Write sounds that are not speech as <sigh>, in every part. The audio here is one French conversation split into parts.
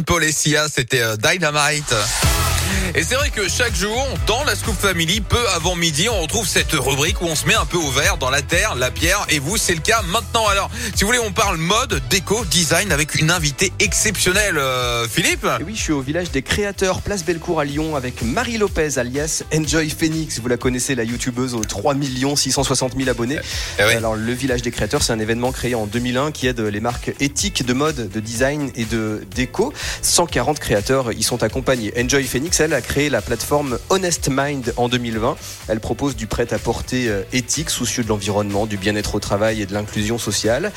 Paul c'était euh, Dynamite. Et c'est vrai que chaque jour, dans la Scoop Family, peu avant midi, on retrouve cette rubrique où on se met un peu au vert dans la terre, la pierre, et vous, c'est le cas maintenant. Alors, si vous voulez, on parle mode, déco, design avec une invitée exceptionnelle, euh, Philippe. Et oui, je suis au village des créateurs, place Bellecour à Lyon, avec Marie Lopez, alias Enjoy Phoenix. Vous la connaissez, la youtubeuse aux 3 660 000 abonnés. Eh oui. Alors, le village des créateurs, c'est un événement créé en 2001 qui aide les marques éthiques de mode, de design et de déco. 140 créateurs y sont accompagnés. Enjoy Phoenix, elle, a créé la plateforme Honest Mind en 2020. Elle propose du prêt-à-porter euh, éthique, soucieux de l'environnement, du bien-être au travail et de l'inclusion sociale.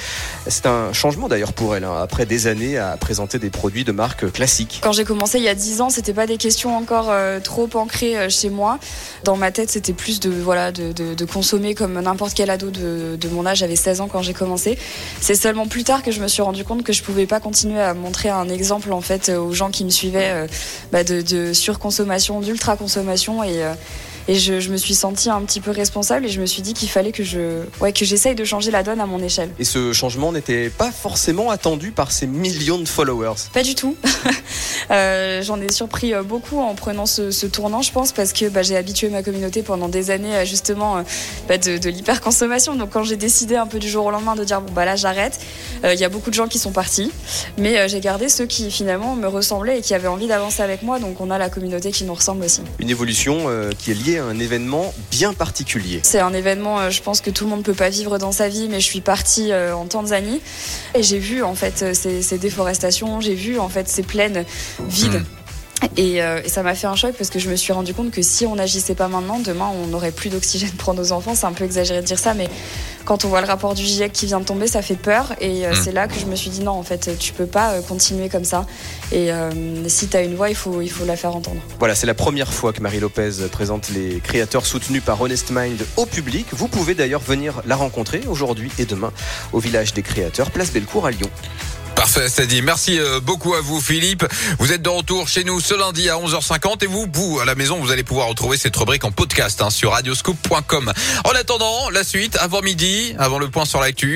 C'est un changement d'ailleurs pour elle, hein, après des années à présenter des produits de marques classiques. Quand j'ai commencé il y a 10 ans, c'était pas des questions encore euh, trop ancrées euh, chez moi. Dans ma tête, c'était plus de voilà de, consommer comme n'importe quel ado de, mon âge. J'avais 16 ans quand j'ai commencé. C'est seulement plus tard que je me suis rendu compte que je pouvais pas continuer à montrer un exemple en fait aux gens qui me suivaient bah, de, de surconsommation, d'ultra consommation et euh, et je, je me suis sentie un petit peu responsable et je me suis dit qu'il fallait que je ouais que j'essaye de changer la donne à mon échelle. Et ce changement n'était pas forcément attendu par ces millions de followers? Pas du tout. <laughs> Euh, J'en ai surpris euh, beaucoup en prenant ce, ce tournant, je pense, parce que bah, j'ai habitué ma communauté pendant des années à justement bah, de, de l'hyperconsommation. Donc quand j'ai décidé un peu du jour au lendemain de dire bon bah là j'arrête, il y a beaucoup de gens qui sont partis, mais euh, j'ai gardé ceux qui finalement me ressemblaient et qui avaient envie d'avancer avec moi. Donc on a la communauté qui nous ressemble aussi. Une évolution euh, qui est liée à un événement bien particulier. C'est un événement, euh, je pense que tout le monde peut pas vivre dans sa vie, mais je suis partie euh, en Tanzanie et j'ai vu en fait euh, ces, ces déforestations, j'ai vu en fait ces plaines vides. Et, euh, et ça m'a fait un choc parce que je me suis rendu compte que si on n'agissait pas maintenant, demain on n'aurait plus d'oxygène pour nos enfants. C'est un peu exagéré de dire ça, mais quand on voit le rapport du GIEC qui vient de tomber, ça fait peur. Et euh, Mm. c'est là que je me suis dit non, en fait, tu peux pas euh, continuer comme ça. Et euh, si tu as une voix, il faut, il faut la faire entendre. Voilà, c'est la première fois que Marie Lopez présente les créateurs soutenus par Honest Mind au public. Vous pouvez d'ailleurs venir la rencontrer aujourd'hui et demain au village des créateurs, place Bellecour à Lyon. Parfait, c'est dit. Merci euh, beaucoup à vous, Philippe. Vous êtes de retour chez nous ce lundi à 11h50 et vous, vous, à la maison, vous allez pouvoir retrouver cette rubrique en podcast hein, sur radioscoop.com. En attendant, la suite, avant midi, avant le point sur l'actu.